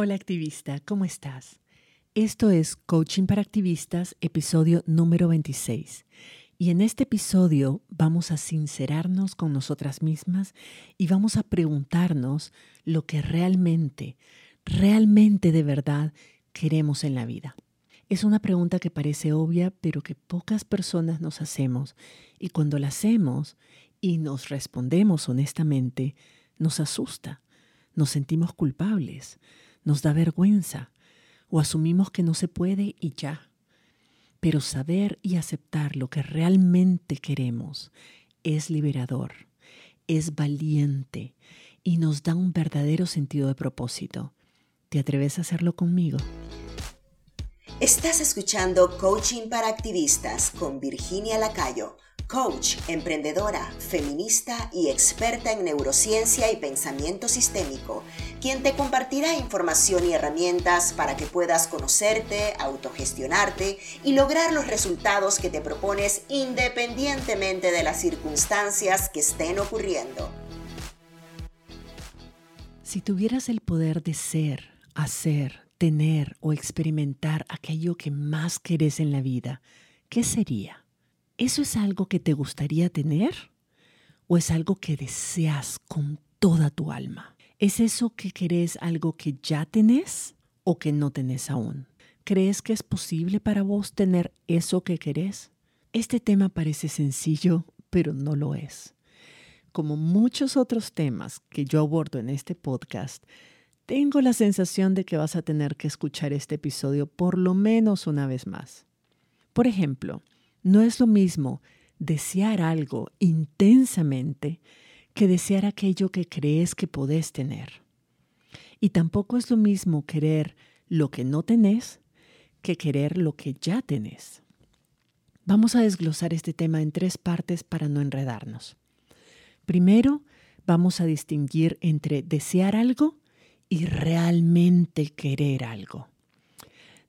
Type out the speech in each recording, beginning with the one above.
Hola activista, ¿cómo estás? Esto es Coaching para Activistas, episodio número 26. Y en este episodio vamos a sincerarnos con nosotras mismas y vamos a preguntarnos lo que realmente, realmente de verdad queremos en la vida. Es una pregunta que parece obvia, pero que pocas personas nos hacemos. Y cuando la hacemos y nos respondemos honestamente, nos asusta, nos sentimos culpables nos da vergüenza o asumimos que no se puede y ya. Pero saber y aceptar lo que realmente queremos es liberador, es valiente y nos da un verdadero sentido de propósito. ¿Te atreves a hacerlo conmigo? Estás escuchando Coaching para Activistas con Virginia Lacayo coach, emprendedora, feminista y experta en neurociencia y pensamiento sistémico, quien te compartirá información y herramientas para que puedas conocerte, autogestionarte y lograr los resultados que te propones independientemente de las circunstancias que estén ocurriendo. Si tuvieras el poder de ser, hacer, tener o experimentar aquello que más querés en la vida, ¿qué sería? ¿Eso es algo que te gustaría tener? ¿O es algo que deseas con toda tu alma? ¿Es eso que querés algo que ya tenés o que no tenés aún? ¿Crees que es posible para vos tener eso que querés? Este tema parece sencillo, pero no lo es. Como muchos otros temas que yo abordo en este podcast, tengo la sensación de que vas a tener que escuchar este episodio por lo menos una vez más. Por ejemplo, no es lo mismo desear algo intensamente que desear aquello que crees que podés tener. Y tampoco es lo mismo querer lo que no tenés que querer lo que ya tenés. Vamos a desglosar este tema en tres partes para no enredarnos. Primero, vamos a distinguir entre desear algo y realmente querer algo.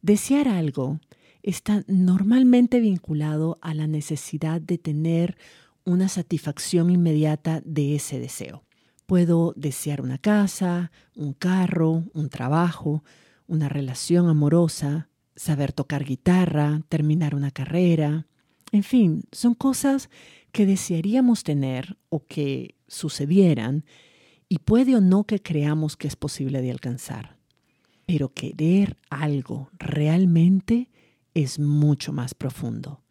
Desear algo está normalmente vinculado a la necesidad de tener una satisfacción inmediata de ese deseo. Puedo desear una casa, un carro, un trabajo, una relación amorosa, saber tocar guitarra, terminar una carrera. En fin, son cosas que desearíamos tener o que sucedieran y puede o no que creamos que es posible de alcanzar. Pero querer algo realmente es mucho más profundo.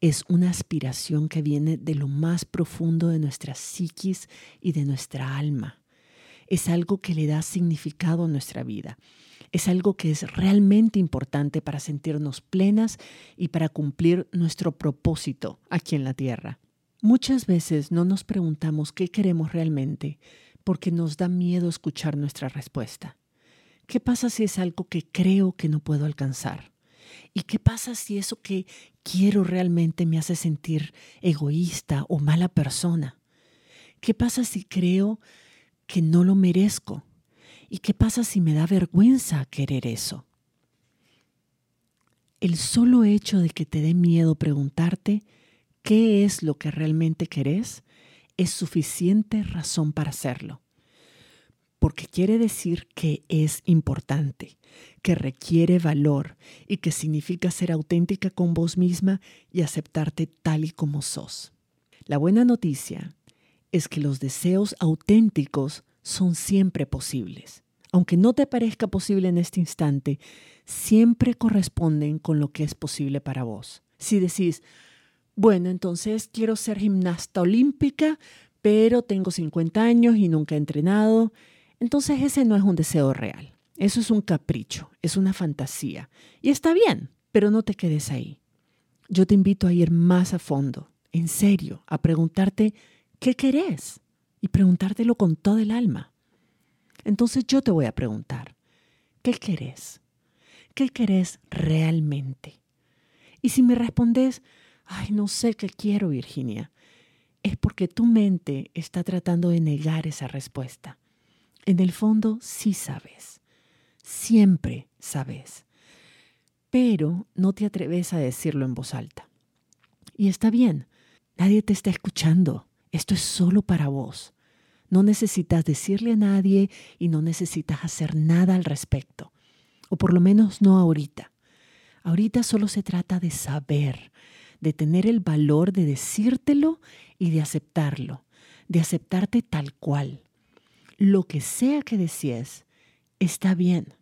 Es una aspiración que viene de lo más profundo de nuestra psiquis y de nuestra alma. Es algo que le da significado a nuestra vida. Es algo que es realmente importante para sentirnos plenas y para cumplir nuestro propósito aquí en la tierra. Muchas veces no nos preguntamos qué queremos realmente porque nos da miedo escuchar nuestra respuesta. ¿Qué pasa si es algo que creo que no puedo alcanzar? ¿Y qué pasa si eso que quiero realmente me hace sentir egoísta o mala persona? ¿Qué pasa si creo que no lo merezco? ¿Y qué pasa si me da vergüenza querer eso? El solo hecho de que te dé miedo preguntarte qué es lo que realmente querés es suficiente razón para hacerlo porque quiere decir que es importante, que requiere valor y que significa ser auténtica con vos misma y aceptarte tal y como sos. La buena noticia es que los deseos auténticos son siempre posibles. Aunque no te parezca posible en este instante, siempre corresponden con lo que es posible para vos. Si decís, bueno, entonces quiero ser gimnasta olímpica, pero tengo 50 años y nunca he entrenado, entonces ese no es un deseo real. Eso es un capricho, es una fantasía. Y está bien, pero no te quedes ahí. Yo te invito a ir más a fondo, en serio, a preguntarte qué querés y preguntártelo con todo el alma. Entonces yo te voy a preguntar, ¿qué querés? ¿Qué querés realmente? Y si me respondes, ay, no sé qué quiero, Virginia, es porque tu mente está tratando de negar esa respuesta. En el fondo sí sabes, siempre sabes, pero no te atreves a decirlo en voz alta. Y está bien, nadie te está escuchando, esto es solo para vos. No necesitas decirle a nadie y no necesitas hacer nada al respecto. O por lo menos no ahorita. Ahorita solo se trata de saber, de tener el valor de decírtelo y de aceptarlo, de aceptarte tal cual. Lo que sea que desees, está bien,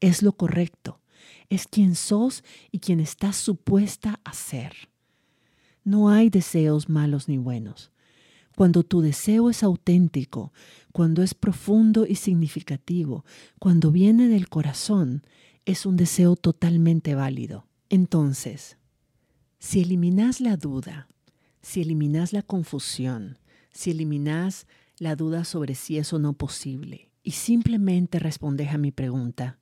es lo correcto, es quien sos y quien estás supuesta a ser. No hay deseos malos ni buenos. Cuando tu deseo es auténtico, cuando es profundo y significativo, cuando viene del corazón, es un deseo totalmente válido. Entonces, si eliminas la duda, si eliminas la confusión, si eliminas la duda sobre si es o no posible y simplemente respondes a mi pregunta,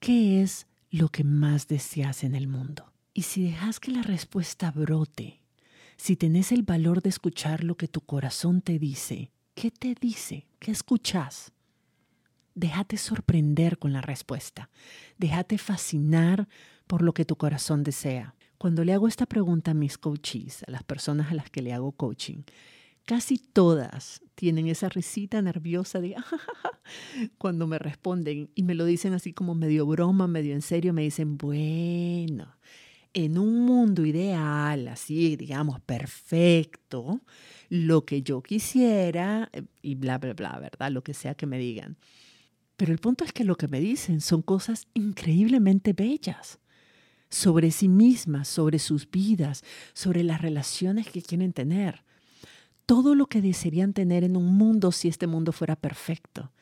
¿qué es lo que más deseas en el mundo? Y si dejas que la respuesta brote, si tenés el valor de escuchar lo que tu corazón te dice, ¿qué te dice? ¿Qué escuchas? Déjate sorprender con la respuesta. Déjate fascinar por lo que tu corazón desea. Cuando le hago esta pregunta a mis coaches, a las personas a las que le hago coaching, casi todas tienen esa risita nerviosa de cuando me responden y me lo dicen así como medio broma, medio en serio, me dicen, bueno, en un mundo ideal, así digamos, perfecto, lo que yo quisiera eh, y bla, bla, bla, ¿verdad? Lo que sea que me digan. Pero el punto es que lo que me dicen son cosas increíblemente bellas sobre sí mismas, sobre sus vidas, sobre las relaciones que quieren tener. Todo lo que desearían tener en un mundo si este mundo fuera perfecto.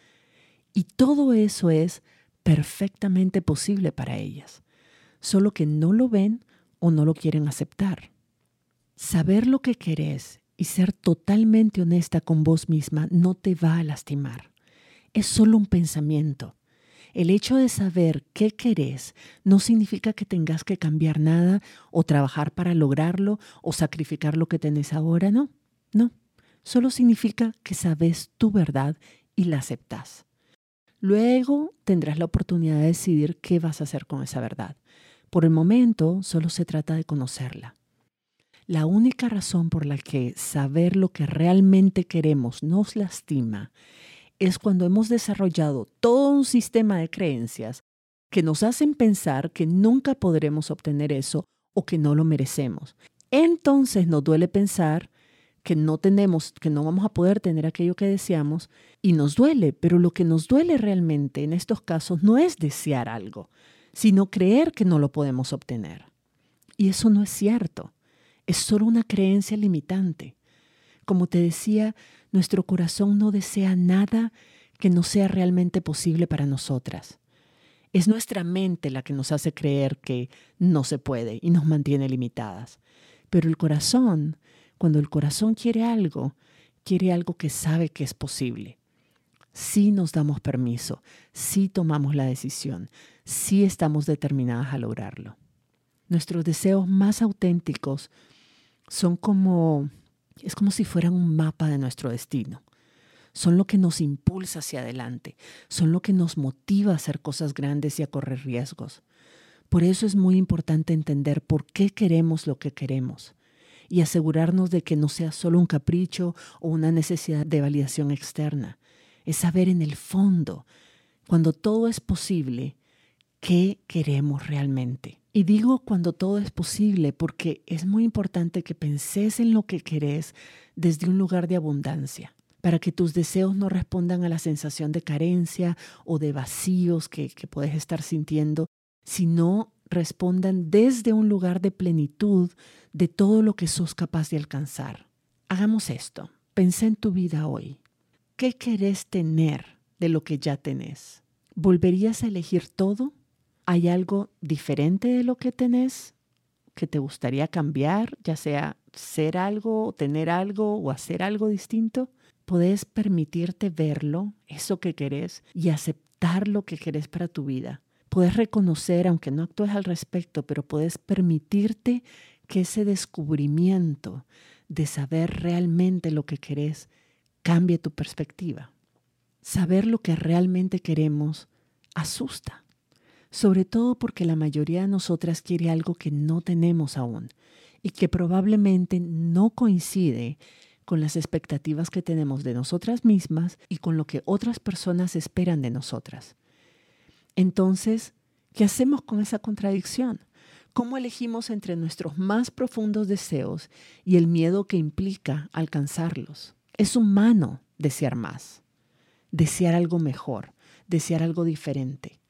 Y todo eso es perfectamente posible para ellas, solo que no lo ven o no lo quieren aceptar. Saber lo que querés y ser totalmente honesta con vos misma no te va a lastimar. Es solo un pensamiento el hecho de saber qué querés no significa que tengas que cambiar nada o trabajar para lograrlo o sacrificar lo que tenés ahora, no, no. Solo significa que sabes tu verdad y la aceptas. Luego tendrás la oportunidad de decidir qué vas a hacer con esa verdad. Por el momento solo se trata de conocerla. La única razón por la que saber lo que realmente queremos nos lastima es cuando hemos desarrollado todo un sistema de creencias que nos hacen pensar que nunca podremos obtener eso o que no lo merecemos. Entonces nos duele pensar que no tenemos, que no vamos a poder tener aquello que deseamos y nos duele, pero lo que nos duele realmente en estos casos no es desear algo, sino creer que no lo podemos obtener. Y eso no es cierto, es solo una creencia limitante. Como te decía, nuestro corazón no desea nada que no sea realmente posible para nosotras. Es nuestra mente la que nos hace creer que no se puede y nos mantiene limitadas. Pero el corazón, cuando el corazón quiere algo, quiere algo que sabe que es posible. Si nos damos permiso, si tomamos la decisión, si estamos determinadas a lograrlo. Nuestros deseos más auténticos son como es como si fueran un mapa de nuestro destino. Son lo que nos impulsa hacia adelante, son lo que nos motiva a hacer cosas grandes y a correr riesgos. Por eso es muy importante entender por qué queremos lo que queremos y asegurarnos de que no sea solo un capricho o una necesidad de validación externa. Es saber en el fondo, cuando todo es posible, qué queremos realmente. Y digo cuando todo es posible porque es muy importante que penses en lo que querés desde un lugar de abundancia, para que tus deseos no respondan a la sensación de carencia o de vacíos que, que puedes estar sintiendo, sino respondan desde un lugar de plenitud de todo lo que sos capaz de alcanzar. Hagamos esto. Pensé en tu vida hoy. ¿Qué querés tener de lo que ya tenés? ¿Volverías a elegir todo? ¿Hay algo diferente de lo que tenés que te gustaría cambiar, ya sea ser algo, tener algo o hacer algo distinto? Podés permitirte verlo, eso que querés, y aceptar lo que querés para tu vida. Puedes reconocer, aunque no actúes al respecto, pero puedes permitirte que ese descubrimiento de saber realmente lo que querés cambie tu perspectiva. Saber lo que realmente queremos asusta sobre todo porque la mayoría de nosotras quiere algo que no tenemos aún y que probablemente no coincide con las expectativas que tenemos de nosotras mismas y con lo que otras personas esperan de nosotras. Entonces, ¿qué hacemos con esa contradicción? ¿Cómo elegimos entre nuestros más profundos deseos y el miedo que implica alcanzarlos? Es humano desear más, desear algo mejor, desear algo diferente.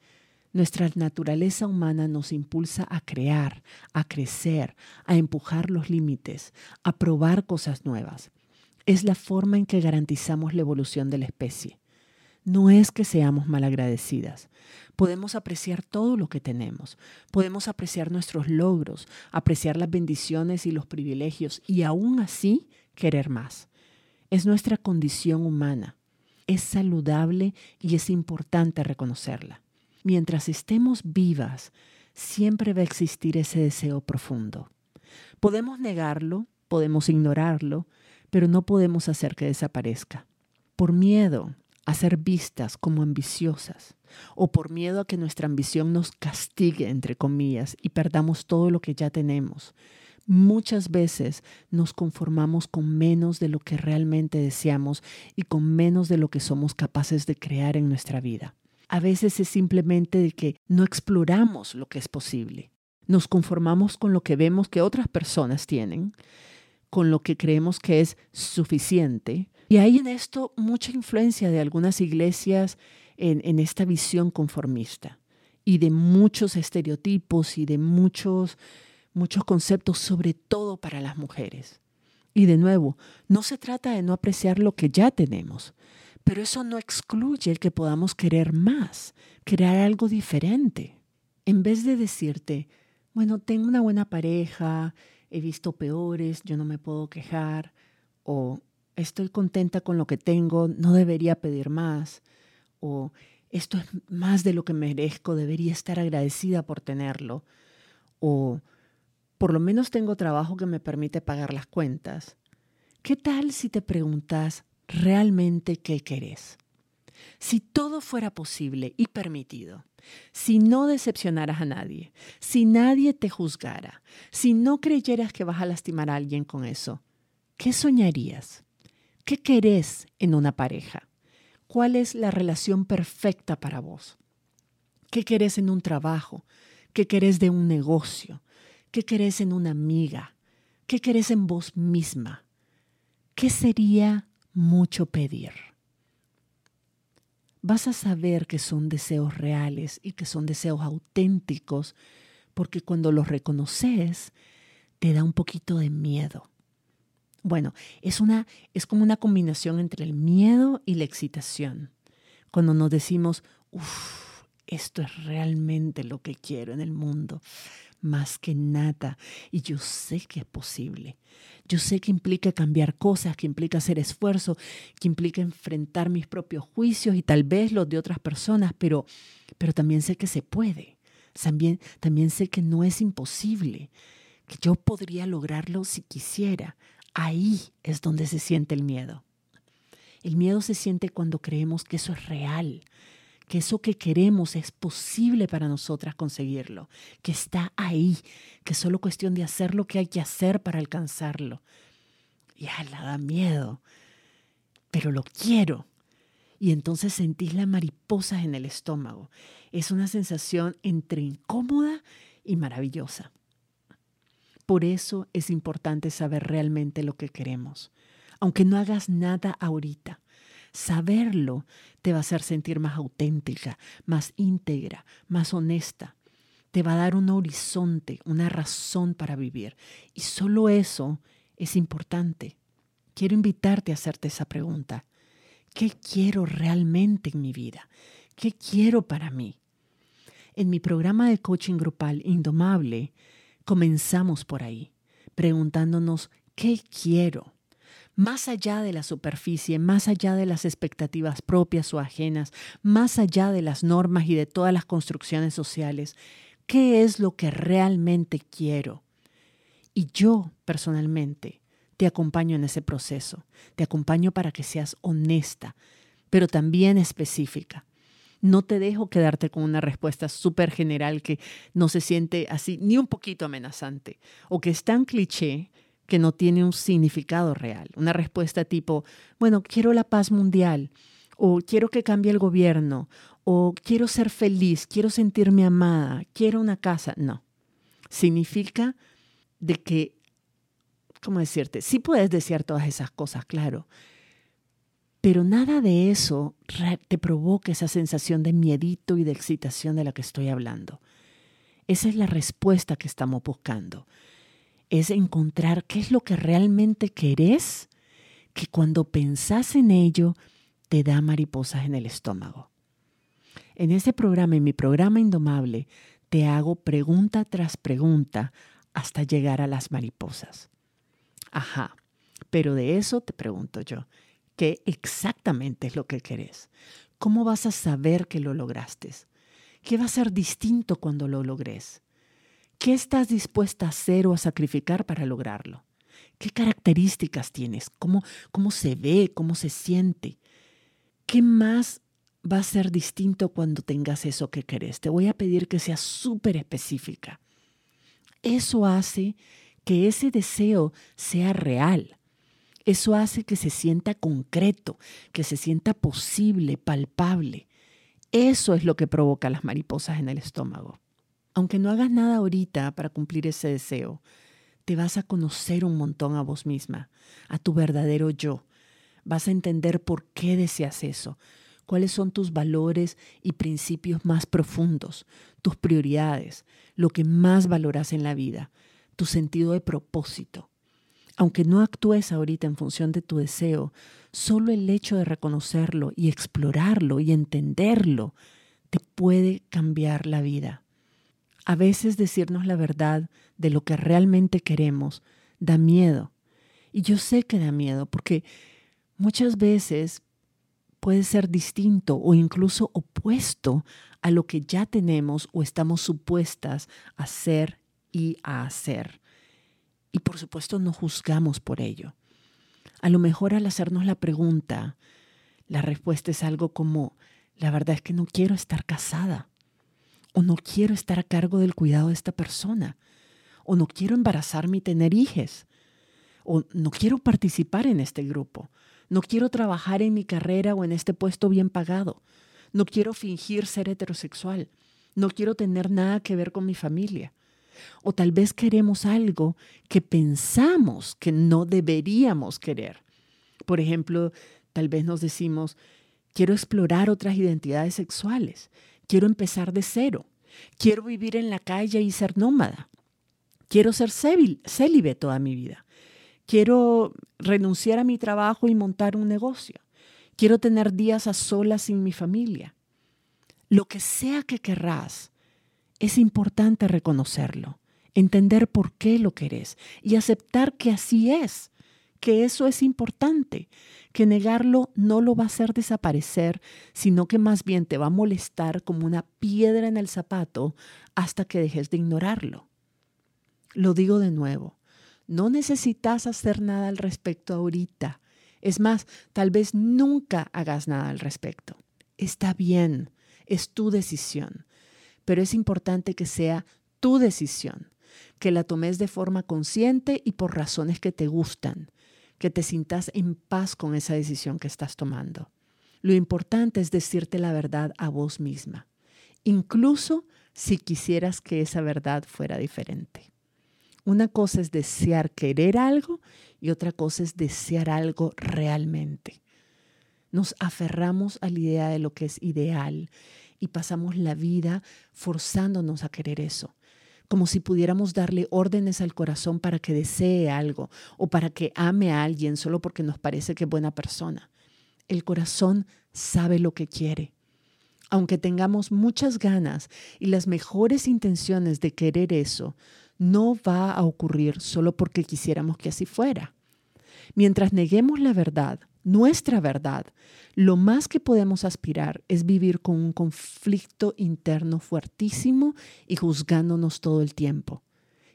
Nuestra naturaleza humana nos impulsa a crear, a crecer, a empujar los límites, a probar cosas nuevas. Es la forma en que garantizamos la evolución de la especie. No es que seamos malagradecidas. Podemos apreciar todo lo que tenemos. Podemos apreciar nuestros logros, apreciar las bendiciones y los privilegios y aún así querer más. Es nuestra condición humana. Es saludable y es importante reconocerla mientras estemos vivas, siempre va a existir ese deseo profundo. Podemos negarlo, podemos ignorarlo, pero no podemos hacer que desaparezca. Por miedo a ser vistas como ambiciosas o por miedo a que nuestra ambición nos castigue, entre comillas, y perdamos todo lo que ya tenemos. Muchas veces nos conformamos con menos de lo que realmente deseamos y con menos de lo que somos capaces de crear en nuestra vida. A veces es simplemente de que no exploramos lo que es posible. Nos conformamos con lo que vemos que otras personas tienen, con lo que creemos que es suficiente. Y hay en esto mucha influencia de algunas iglesias en, en esta visión conformista y de muchos estereotipos y de muchos, muchos conceptos, sobre todo para las mujeres. Y de nuevo, no se trata de no apreciar lo que ya tenemos, pero eso no excluye el que podamos querer más, crear algo diferente. En vez de decirte, bueno, tengo una buena pareja, he visto peores, yo no me puedo quejar, o estoy contenta con lo que tengo, no debería pedir más, o esto es más de lo que merezco, debería estar agradecida por tenerlo, o por lo menos tengo trabajo que me permite pagar las cuentas. ¿Qué tal si te preguntas, realmente qué querés. Si todo fuera posible y permitido, si no decepcionaras a nadie, si nadie te juzgara, si no creyeras que vas a lastimar a alguien con eso, ¿qué soñarías? ¿Qué querés en una pareja? ¿Cuál es la relación perfecta para vos? ¿Qué querés en un trabajo? ¿Qué querés de un negocio? ¿Qué querés en una amiga? ¿Qué querés en vos misma? ¿Qué sería mucho pedir. Vas a saber que son deseos reales y que son deseos auténticos porque cuando los reconoces te da un poquito de miedo. Bueno, es, una, es como una combinación entre el miedo y la excitación. Cuando nos decimos, uff, esto es realmente lo que quiero en el mundo más que nada. Y yo sé que es posible. Yo sé que implica cambiar cosas, que implica hacer esfuerzo, que implica enfrentar mis propios juicios y tal vez los de otras personas, pero, pero también sé que se puede. También, también sé que no es imposible, que yo podría lograrlo si quisiera. Ahí es donde se siente el miedo. El miedo se siente cuando creemos que eso es real, que eso que queremos es posible para nosotras conseguirlo, que está ahí, que es solo cuestión de hacer lo que hay que hacer para alcanzarlo. Ya la da miedo, pero lo quiero. Y entonces sentís la mariposa en el estómago. Es una sensación entre incómoda y maravillosa. Por eso es importante saber realmente lo que queremos, aunque no hagas nada ahorita Saberlo te va a hacer sentir más auténtica, más íntegra, más honesta. Te va a dar un horizonte, una razón para vivir. Y solo eso es importante. Quiero invitarte a hacerte esa pregunta. ¿Qué quiero realmente en mi vida? ¿Qué quiero para mí? En mi programa de coaching grupal Indomable, comenzamos por ahí, preguntándonos, ¿qué quiero? más allá de la superficie, más allá de las expectativas propias o ajenas, más allá de las normas y de todas las construcciones sociales, ¿qué es lo que realmente quiero? Y yo, personalmente, te acompaño en ese proceso, te acompaño para que seas honesta, pero también específica. No te dejo quedarte con una respuesta súper general que no se siente así ni un poquito amenazante o que es tan cliché que no tiene un significado real. Una respuesta tipo, bueno, quiero la paz mundial, o quiero que cambie el gobierno, o quiero ser feliz, quiero sentirme amada, quiero una casa. No. Significa de que, ¿cómo decirte? Sí puedes desear todas esas cosas, claro, pero nada de eso te provoca esa sensación de miedito y de excitación de la que estoy hablando. Esa es la respuesta que estamos buscando. Es encontrar qué es lo que realmente querés, que cuando pensás en ello te da mariposas en el estómago. En ese programa, en mi programa Indomable, te hago pregunta tras pregunta hasta llegar a las mariposas. Ajá, pero de eso te pregunto yo, ¿qué exactamente es lo que querés? ¿Cómo vas a saber que lo lograste? ¿Qué va a ser distinto cuando lo logres? ¿Qué estás dispuesta a hacer o a sacrificar para lograrlo? ¿Qué características tienes? ¿Cómo, cómo se ve? ¿Cómo se siente? ¿Qué más va a ser distinto cuando tengas eso que querés? Te voy a pedir que seas súper específica. Eso hace que ese deseo sea real. Eso hace que se sienta concreto, que se sienta posible, palpable. Eso es lo que provoca las mariposas en el estómago. Aunque no hagas nada ahorita para cumplir ese deseo, te vas a conocer un montón a vos misma, a tu verdadero yo. Vas a entender por qué deseas eso, cuáles son tus valores y principios más profundos, tus prioridades, lo que más valoras en la vida, tu sentido de propósito. Aunque no actúes ahorita en función de tu deseo, Solo el hecho de reconocerlo y explorarlo y entenderlo te puede cambiar la vida. A veces decirnos la verdad de lo que realmente queremos da miedo. Y yo sé que da miedo porque muchas veces puede ser distinto o incluso opuesto a lo que ya tenemos o estamos supuestas a ser y a hacer. Y por supuesto no juzgamos por ello. A lo mejor al hacernos la pregunta, la respuesta es algo como, la verdad es que no quiero estar casada, o no quiero estar a cargo del cuidado de esta persona, o no quiero embarazarme y tener hijos, o no quiero participar en este grupo, no quiero trabajar en mi carrera o en este puesto bien pagado, no quiero fingir ser heterosexual, no quiero tener nada que ver con mi familia. O tal vez queremos algo que pensamos que no deberíamos querer. Por ejemplo, tal vez nos decimos, quiero explorar otras identidades sexuales, quiero empezar de cero, quiero vivir en la calle y ser nómada, quiero ser célibe toda mi vida, quiero renunciar a mi trabajo y montar un negocio, quiero tener días a solas sin mi familia. Lo que sea que querrás, es importante reconocerlo, entender por qué lo querés y aceptar que así es, que eso es importante, que negarlo no lo va a hacer desaparecer, sino que más bien te va a molestar como una piedra en el zapato hasta que dejes de ignorarlo. Lo digo de nuevo, no necesitas hacer nada al respecto ahorita. Es más, tal vez nunca hagas nada al respecto. Está bien, es tu decisión pero es importante que sea tu decisión, que la tomes de forma consciente y por razones que te gustan, que te sientas en paz con esa decisión que estás tomando. Lo importante es decirte la verdad a vos misma, incluso si quisieras que esa verdad fuera diferente. Una cosa es desear querer algo y otra cosa es desear algo realmente. Nos aferramos a la idea de lo que es ideal y pasamos la vida forzándonos a querer eso, como si pudiéramos darle órdenes al corazón para que desee algo o para que ame a alguien solo porque nos parece que es buena persona. El corazón sabe lo que quiere. Aunque tengamos muchas ganas y las mejores intenciones de querer eso, no va a ocurrir solo porque quisiéramos que así fuera. Mientras neguemos la verdad, nuestra verdad, lo más que podemos aspirar es vivir con un conflicto interno fuertísimo y juzgándonos todo el tiempo.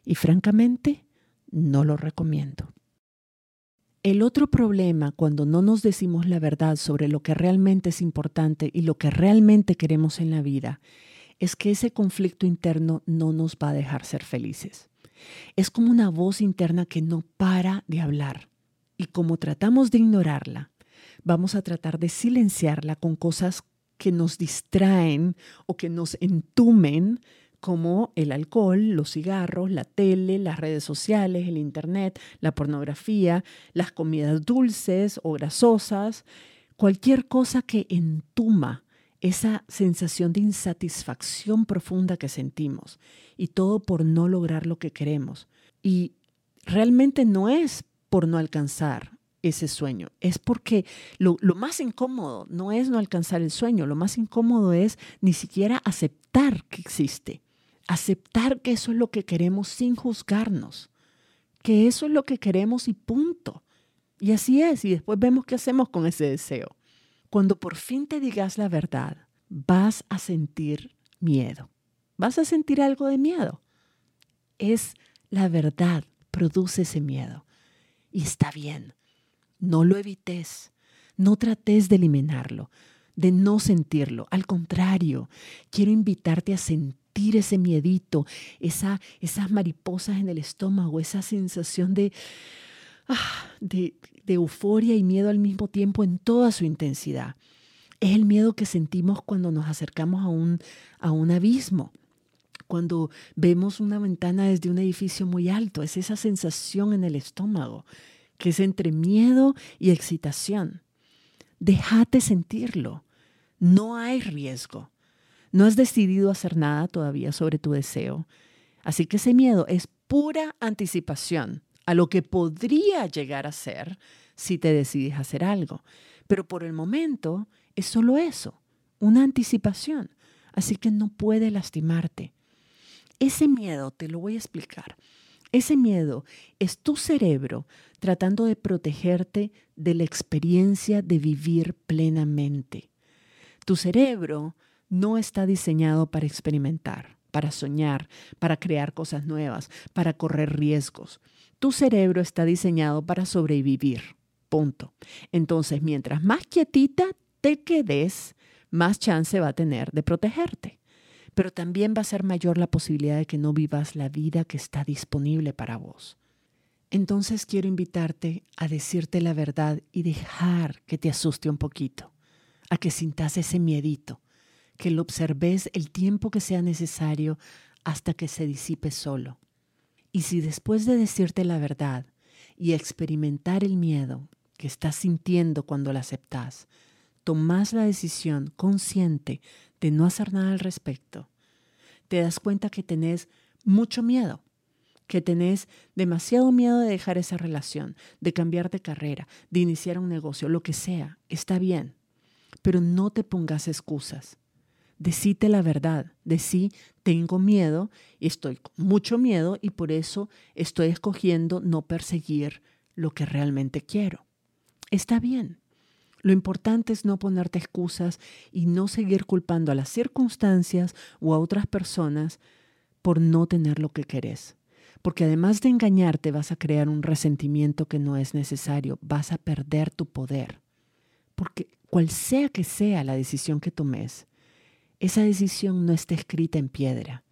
Y francamente, no lo recomiendo. El otro problema cuando no nos decimos la verdad sobre lo que realmente es importante y lo que realmente queremos en la vida es que ese conflicto interno no nos va a dejar ser felices. Es como una voz interna que no para de hablar. Y como tratamos de ignorarla, vamos a tratar de silenciarla con cosas que nos distraen o que nos entumen, como el alcohol, los cigarros, la tele, las redes sociales, el internet, la pornografía, las comidas dulces o grasosas, cualquier cosa que entuma esa sensación de insatisfacción profunda que sentimos y todo por no lograr lo que queremos. Y realmente no es por no alcanzar ese sueño, es porque lo, más incómodo no es no alcanzar el sueño, lo más incómodo es ni siquiera aceptar que existe, aceptar que eso es lo que queremos sin juzgarnos, que eso es lo que queremos y punto. Y así es, y después vemos qué hacemos con ese deseo. Cuando por fin te digas la verdad, vas a sentir miedo. Vas a sentir algo de miedo. Es la verdad, produce ese miedo. Y está bien. No lo evites. No trates de eliminarlo, de no sentirlo. Al contrario, quiero invitarte a sentir ese miedito, esa, esas mariposas en el estómago, esa sensación de, ah, de, de euforia y miedo al mismo tiempo en toda su intensidad. Es el miedo que sentimos cuando nos acercamos a un, a un abismo, cuando vemos una ventana desde un edificio muy alto. Es esa sensación en el estómago, que es entre miedo y excitación. Déjate sentirlo. No hay riesgo. No has decidido hacer nada todavía sobre tu deseo. Así que ese miedo es pura anticipación a lo que podría llegar a ser si te decides hacer algo. Pero por el momento es solo eso, una anticipación. Así que no puede lastimarte. Ese miedo, te lo voy a explicar. Ese miedo es tu cerebro tratando de protegerte de la experiencia de vivir plenamente. Tu cerebro no está diseñado para experimentar, para soñar, para crear cosas nuevas, para correr riesgos. Tu cerebro está diseñado para sobrevivir. Punto. Entonces, mientras más quietita te quedes, más chance va a tener de protegerte. Pero también va a ser mayor la posibilidad de que no vivas la vida que está disponible para vos. Entonces quiero invitarte a decirte la verdad y dejar que te asuste un poquito, a que sintas ese miedito, que lo observes el tiempo que sea necesario hasta que se disipe solo. Y si después de decirte la verdad y experimentar el miedo que estás sintiendo cuando la aceptas, tomas la decisión consciente de no hacer nada al respecto, te das cuenta que tenés mucho miedo, que tenés demasiado miedo de dejar esa relación, de cambiar de carrera, de iniciar un negocio, lo que sea, está bien, pero no te pongas excusas. Decite la verdad, decí, tengo miedo y estoy con mucho miedo y por eso estoy escogiendo no perseguir lo que realmente quiero. Está bien. Lo importante es no ponerte excusas y no seguir culpando a las circunstancias o a otras personas por no tener lo que querés. Porque además de engañarte vas a crear un resentimiento que no es necesario, vas a perder tu poder. Porque cual sea que sea la decisión que tomes, esa decisión no está escrita en piedra.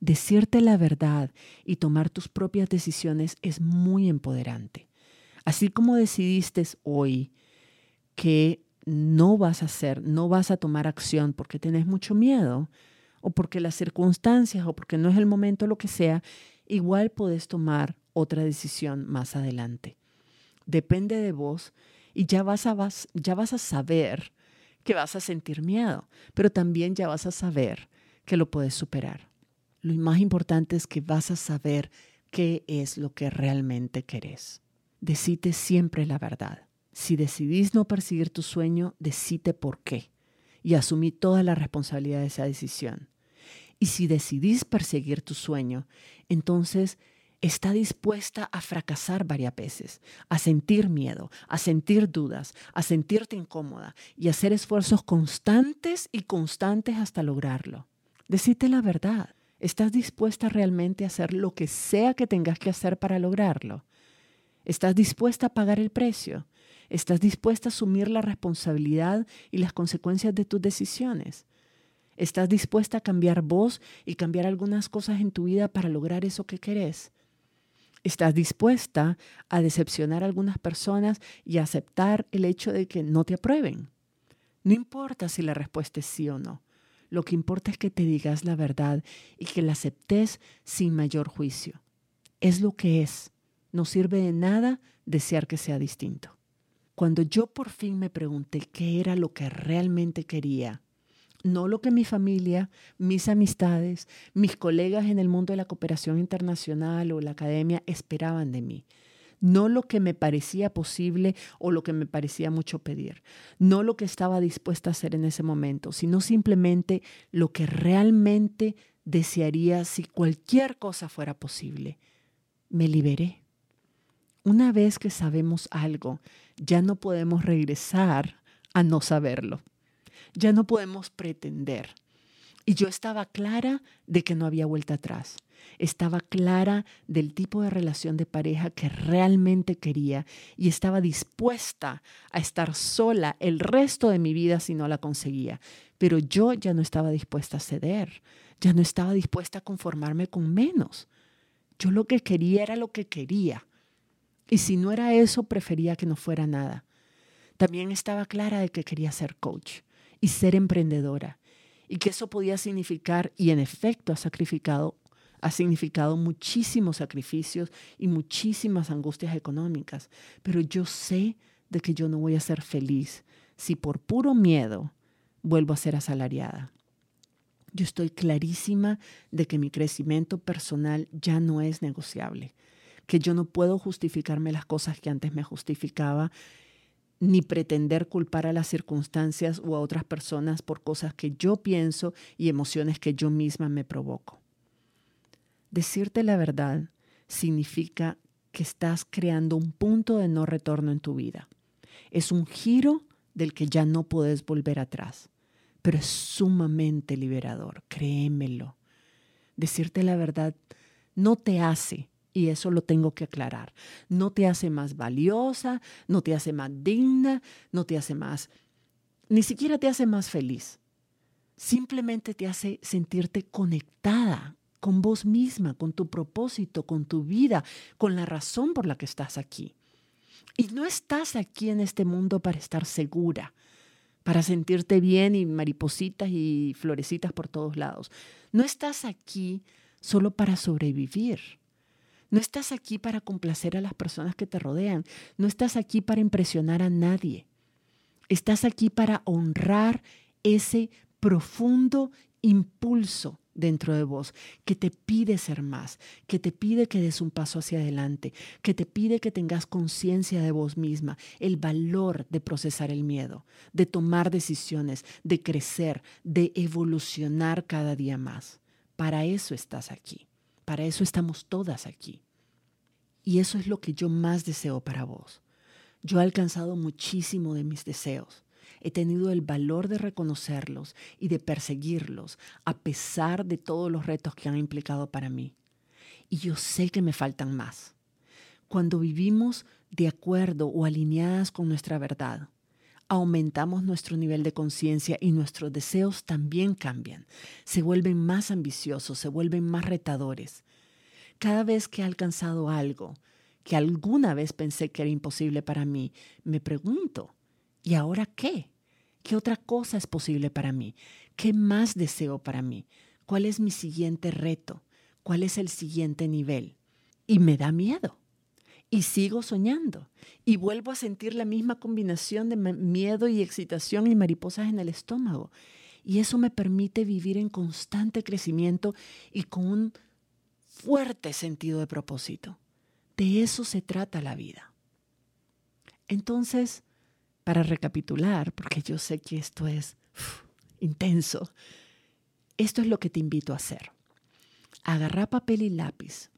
Decirte la verdad y tomar tus propias decisiones es muy empoderante. Así como decidiste hoy que no vas a hacer, no vas a tomar acción porque tienes mucho miedo o porque las circunstancias o porque no es el momento, lo que sea, igual puedes tomar otra decisión más adelante. Depende de vos y ya vas a, ya vas a saber que vas a sentir miedo, pero también ya vas a saber que lo puedes superar. Lo más importante es que vas a saber qué es lo que realmente querés. Decite siempre la verdad. Si decidís no perseguir tu sueño, decite por qué y asumí toda la responsabilidad de esa decisión. Y si decidís perseguir tu sueño, entonces está dispuesta a fracasar varias veces, a sentir miedo, a sentir dudas, a sentirte incómoda y a hacer esfuerzos constantes y constantes hasta lograrlo. Decite la verdad. ¿Estás dispuesta realmente a hacer lo que sea que tengas que hacer para lograrlo? ¿Estás dispuesta a pagar el precio? ¿Estás dispuesta a asumir la responsabilidad y las consecuencias de tus decisiones? ¿Estás dispuesta a cambiar vos y cambiar algunas cosas en tu vida para lograr eso que querés? ¿Estás dispuesta a decepcionar a algunas personas y aceptar el hecho de que no te aprueben? No importa si la respuesta es sí o no. Lo que importa es que te digas la verdad y que la aceptes sin mayor juicio. Es lo que es. No sirve de nada desear que sea distinto. Cuando yo por fin me pregunté qué era lo que realmente quería, no lo que mi familia, mis amistades, mis colegas en el mundo de la cooperación internacional o la academia esperaban de mí, no lo que me parecía posible o lo que me parecía mucho pedir, no lo que estaba dispuesta a hacer en ese momento, sino simplemente lo que realmente desearía si cualquier cosa fuera posible. Me liberé. Una vez que sabemos algo, ya no podemos regresar a no saberlo. Ya no podemos pretender. Y yo estaba clara de que no había vuelta atrás. Estaba clara del tipo de relación de pareja que realmente quería y estaba dispuesta a estar sola el resto de mi vida si no la conseguía. Pero yo ya no estaba dispuesta a ceder, ya no estaba dispuesta a conformarme con menos. Yo lo que quería era lo que quería. Y si no era eso, prefería que no fuera nada. También estaba clara de que quería ser coach y ser emprendedora y que eso podía significar, y en efecto ha sacrificado, ha significado muchísimos sacrificios y muchísimas angustias económicas, pero yo sé de que yo no voy a ser feliz si por puro miedo vuelvo a ser asalariada. Yo estoy clarísima de que mi crecimiento personal ya no es negociable, que yo no puedo justificarme las cosas que antes me justificaba ni pretender culpar a las circunstancias o a otras personas por cosas que yo pienso y emociones que yo misma me provoco. Decirte la verdad significa que estás creando un punto de no retorno en tu vida. Es un giro del que ya no puedes volver atrás, pero es sumamente liberador, créemelo. Decirte la verdad no te hace y eso lo tengo que aclarar. No te hace más valiosa, no te hace más digna, no te hace más, ni siquiera te hace más feliz. Simplemente te hace sentirte conectada con vos misma, con tu propósito, con tu vida, con la razón por la que estás aquí. Y no estás aquí en este mundo para estar segura, para sentirte bien y maripositas y florecitas por todos lados. No estás aquí solo para sobrevivir. No estás aquí para complacer a las personas que te rodean. No estás aquí para impresionar a nadie. Estás aquí para honrar ese profundo impulso dentro de vos que te pide ser más, que te pide que des un paso hacia adelante, que te pide que tengas conciencia de vos misma, el valor de procesar el miedo, de tomar decisiones, de crecer, de evolucionar cada día más. Para eso estás aquí. Para eso estamos todas aquí. Y eso es lo que yo más deseo para vos. Yo he alcanzado muchísimo de mis deseos. He tenido el valor de reconocerlos y de perseguirlos a pesar de todos los retos que han implicado para mí. Y yo sé que me faltan más. Cuando vivimos de acuerdo o alineadas con nuestra verdad, aumentamos nuestro nivel de conciencia y nuestros deseos también cambian. Se vuelven más ambiciosos, se vuelven más retadores. Cada vez que he alcanzado algo que alguna vez pensé que era imposible para mí, me pregunto, ¿y ahora qué? ¿Qué otra cosa es posible para mí? ¿Qué más deseo para mí? ¿Cuál es mi siguiente reto? ¿Cuál es el siguiente nivel? Y me da miedo y sigo soñando y vuelvo a sentir la misma combinación de miedo y excitación y mariposas en el estómago. Y eso me permite vivir en constante crecimiento y con un fuerte sentido de propósito. De eso se trata la vida. Entonces, para recapitular, porque yo sé que esto es intenso, esto es lo que te invito a hacer. Agarra papel y lápiz,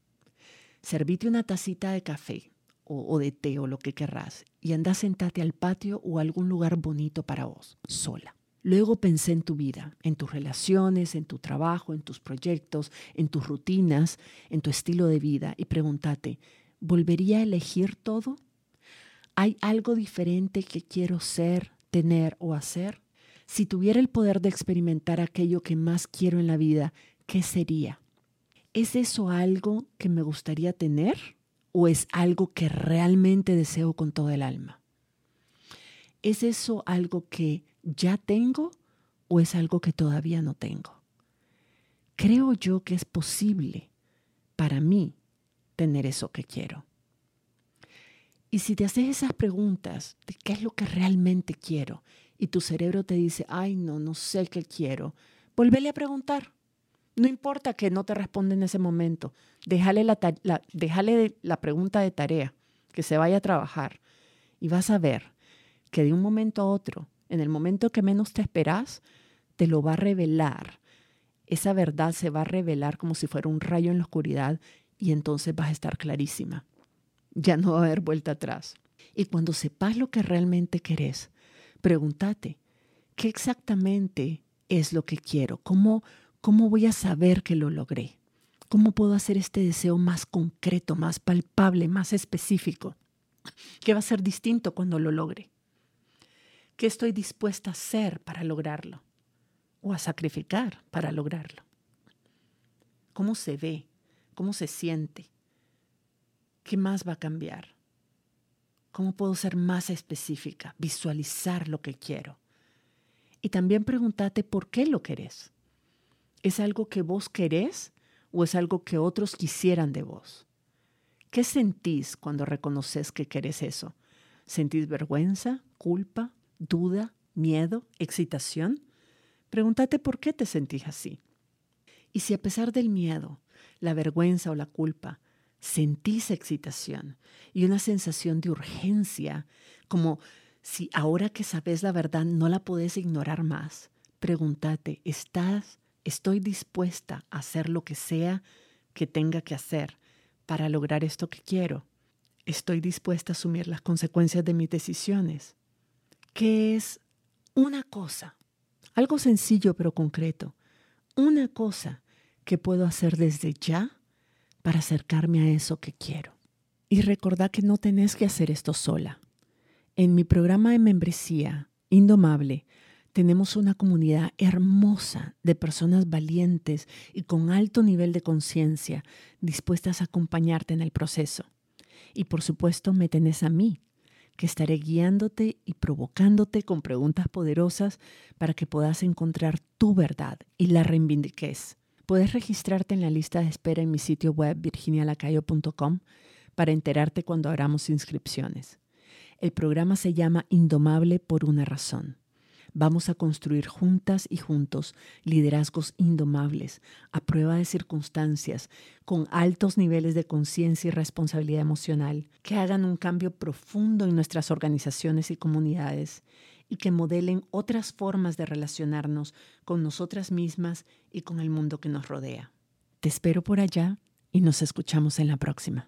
servite una tacita de café o, de té o lo que querrás y anda sentate al patio o a algún lugar bonito para vos, sola. Luego pensé en tu vida, en tus relaciones, en tu trabajo, en tus proyectos, en tus rutinas, en tu estilo de vida y pregúntate, ¿volvería a elegir todo? ¿Hay algo diferente que quiero ser, tener o hacer? Si tuviera el poder de experimentar aquello que más quiero en la vida, ¿qué sería? ¿Es eso algo que me gustaría tener ¿O es algo que realmente deseo con todo el alma? ¿Es eso algo que ya tengo o es algo que todavía no tengo? Creo yo que es posible para mí tener eso que quiero. Y si te haces esas preguntas de qué es lo que realmente quiero y tu cerebro te dice, ay, no, no sé qué quiero, volvele a preguntar. No importa que no te responda en ese momento, déjale la, déjale la pregunta de tarea, que se vaya a trabajar y vas a ver que de un momento a otro, en el momento que menos te esperas, te lo va a revelar. Esa verdad se va a revelar como si fuera un rayo en la oscuridad y entonces vas a estar clarísima. Ya no va a haber vuelta atrás. Y cuando sepas lo que realmente querés, pregúntate, ¿qué exactamente es lo que quiero? ¿Cómo, ¿Cómo voy a saber que lo logré? ¿Cómo puedo hacer este deseo más concreto, más palpable, más específico? ¿Qué va a ser distinto cuando lo logre? ¿Qué estoy dispuesta a hacer para lograrlo? ¿O a sacrificar para lograrlo? ¿Cómo se ve? ¿Cómo se siente? ¿Qué más va a cambiar? ¿Cómo puedo ser más específica? Visualizar lo que quiero. Y también pregúntate por qué lo querés. ¿Es algo que vos querés o es algo que otros quisieran de vos? ¿Qué sentís cuando reconoces que querés eso? ¿Sentís vergüenza, culpa, duda, miedo, excitación? Pregúntate por qué te sentís así. Y si a pesar del miedo, la vergüenza o la culpa, sentís excitación y una sensación de urgencia, como si ahora que sabes la verdad no la podés ignorar más, pregúntate, ¿estás, estoy dispuesta a hacer lo que sea que tenga que hacer para lograr esto que quiero? ¿Estoy dispuesta a asumir las consecuencias de mis decisiones? que es una cosa, algo sencillo pero concreto, una cosa que puedo hacer desde ya para acercarme a eso que quiero. Y recordad que no tenés que hacer esto sola. En mi programa de membresía, Indomable, tenemos una comunidad hermosa de personas valientes y con alto nivel de conciencia dispuestas a acompañarte en el proceso. Y por supuesto me tenés a mí que estaré guiándote y provocándote con preguntas poderosas para que puedas encontrar tu verdad y la reivindiques. Puedes registrarte en la lista de espera en mi sitio web virginialacayo.com para enterarte cuando abramos inscripciones. El programa se llama Indomable por una razón. Vamos a construir juntas y juntos liderazgos indomables, a prueba de circunstancias, con altos niveles de conciencia y responsabilidad emocional, que hagan un cambio profundo en nuestras organizaciones y comunidades y que modelen otras formas de relacionarnos con nosotras mismas y con el mundo que nos rodea. Te espero por allá y nos escuchamos en la próxima.